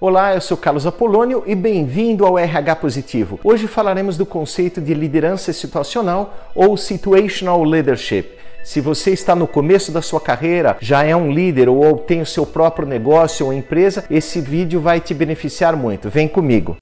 Olá, eu sou Carlos Apolônio e bem-vindo ao RH Positivo. Hoje falaremos do conceito de liderança situacional ou situational leadership. Se você está no começo da sua carreira, já é um líder ou tem o seu próprio negócio ou empresa, esse vídeo vai te beneficiar muito. Vem comigo.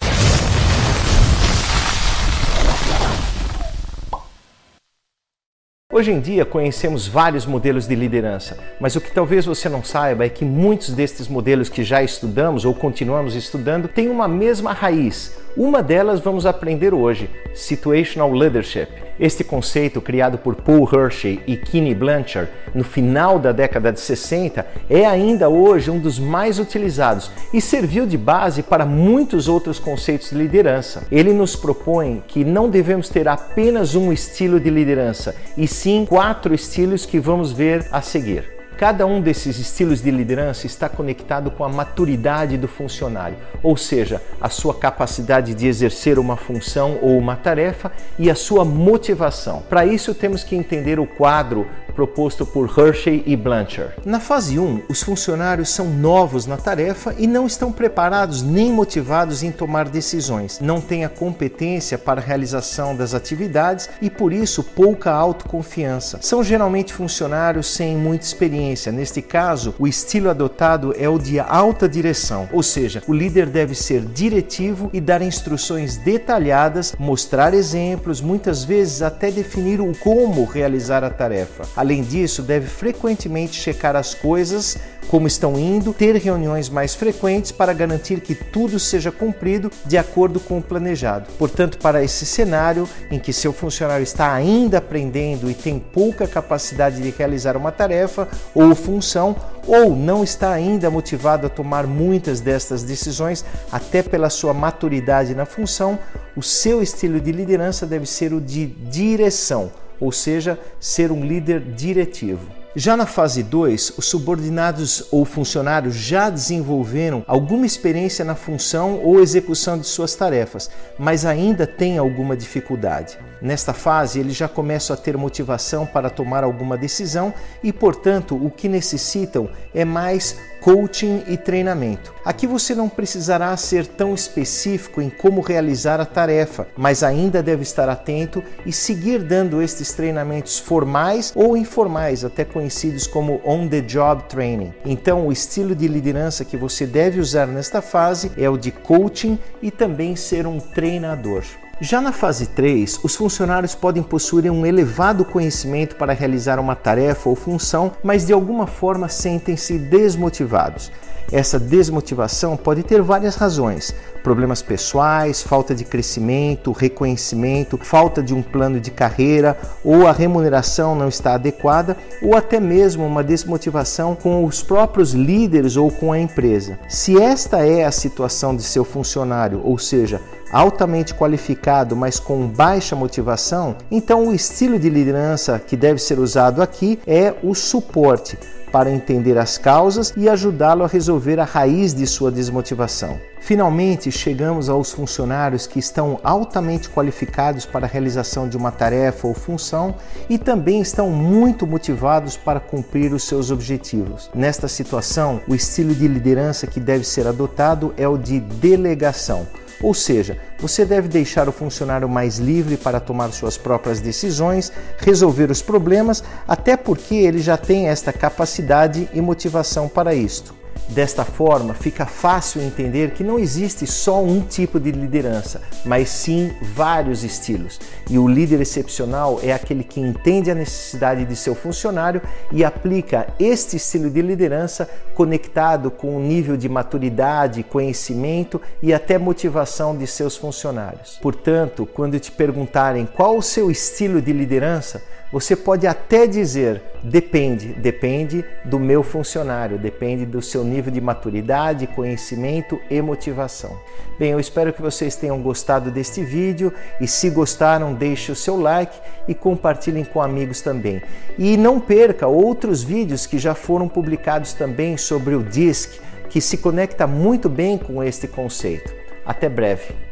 Hoje em dia conhecemos vários modelos de liderança, mas o que talvez você não saiba é que muitos destes modelos que já estudamos ou continuamos estudando têm uma mesma raiz. Uma delas vamos aprender hoje: Situational Leadership. Este conceito, criado por Paul Hershey e Kenny Blanchard no final da década de 60, é ainda hoje um dos mais utilizados e serviu de base para muitos outros conceitos de liderança. Ele nos propõe que não devemos ter apenas um estilo de liderança, e sim quatro estilos que vamos ver a seguir. Cada um desses estilos de liderança está conectado com a maturidade do funcionário, ou seja, a sua capacidade de exercer uma função ou uma tarefa e a sua motivação. Para isso, temos que entender o quadro proposto por Hershey e Blanchard. Na fase 1, os funcionários são novos na tarefa e não estão preparados nem motivados em tomar decisões. Não têm a competência para a realização das atividades e, por isso, pouca autoconfiança. São geralmente funcionários sem muita experiência. Neste caso, o estilo adotado é o de alta direção, ou seja, o líder deve ser diretivo e dar instruções detalhadas, mostrar exemplos, muitas vezes até definir o como realizar a tarefa. Além disso, deve frequentemente checar as coisas como estão indo, ter reuniões mais frequentes para garantir que tudo seja cumprido de acordo com o planejado. Portanto, para esse cenário em que seu funcionário está ainda aprendendo e tem pouca capacidade de realizar uma tarefa ou função, ou não está ainda motivado a tomar muitas destas decisões, até pela sua maturidade na função, o seu estilo de liderança deve ser o de direção ou seja, ser um líder diretivo. Já na fase 2, os subordinados ou funcionários já desenvolveram alguma experiência na função ou execução de suas tarefas, mas ainda têm alguma dificuldade. Nesta fase, eles já começam a ter motivação para tomar alguma decisão e, portanto, o que necessitam é mais coaching e treinamento. Aqui você não precisará ser tão específico em como realizar a tarefa, mas ainda deve estar atento e seguir dando estes treinamentos formais ou informais, até conhecidos como on-the-job training. Então, o estilo de liderança que você deve usar nesta fase é o de coaching e também ser um treinador. Já na fase 3, os funcionários podem possuir um elevado conhecimento para realizar uma tarefa ou função, mas de alguma forma sentem-se desmotivados. Essa desmotivação pode ter várias razões: problemas pessoais, falta de crescimento, reconhecimento, falta de um plano de carreira, ou a remuneração não está adequada, ou até mesmo uma desmotivação com os próprios líderes ou com a empresa. Se esta é a situação de seu funcionário, ou seja, altamente qualificado, mas com baixa motivação, então o estilo de liderança que deve ser usado aqui é o suporte para entender as causas e ajudá-lo a resolver a raiz de sua desmotivação. Finalmente, chegamos aos funcionários que estão altamente qualificados para a realização de uma tarefa ou função e também estão muito motivados para cumprir os seus objetivos. Nesta situação, o estilo de liderança que deve ser adotado é o de delegação ou seja, você deve deixar o funcionário mais livre para tomar suas próprias decisões, resolver os problemas, até porque ele já tem esta capacidade e motivação para isto. Desta forma, fica fácil entender que não existe só um tipo de liderança, mas sim vários estilos. E o líder excepcional é aquele que entende a necessidade de seu funcionário e aplica este estilo de liderança conectado com o nível de maturidade, conhecimento e até motivação de seus funcionários. Portanto, quando te perguntarem qual o seu estilo de liderança, você pode até dizer depende, depende do meu funcionário, depende do seu nível de maturidade, conhecimento e motivação. Bem, eu espero que vocês tenham gostado deste vídeo e se gostaram, deixe o seu like e compartilhem com amigos também. E não perca outros vídeos que já foram publicados também sobre o DISC, que se conecta muito bem com este conceito. Até breve.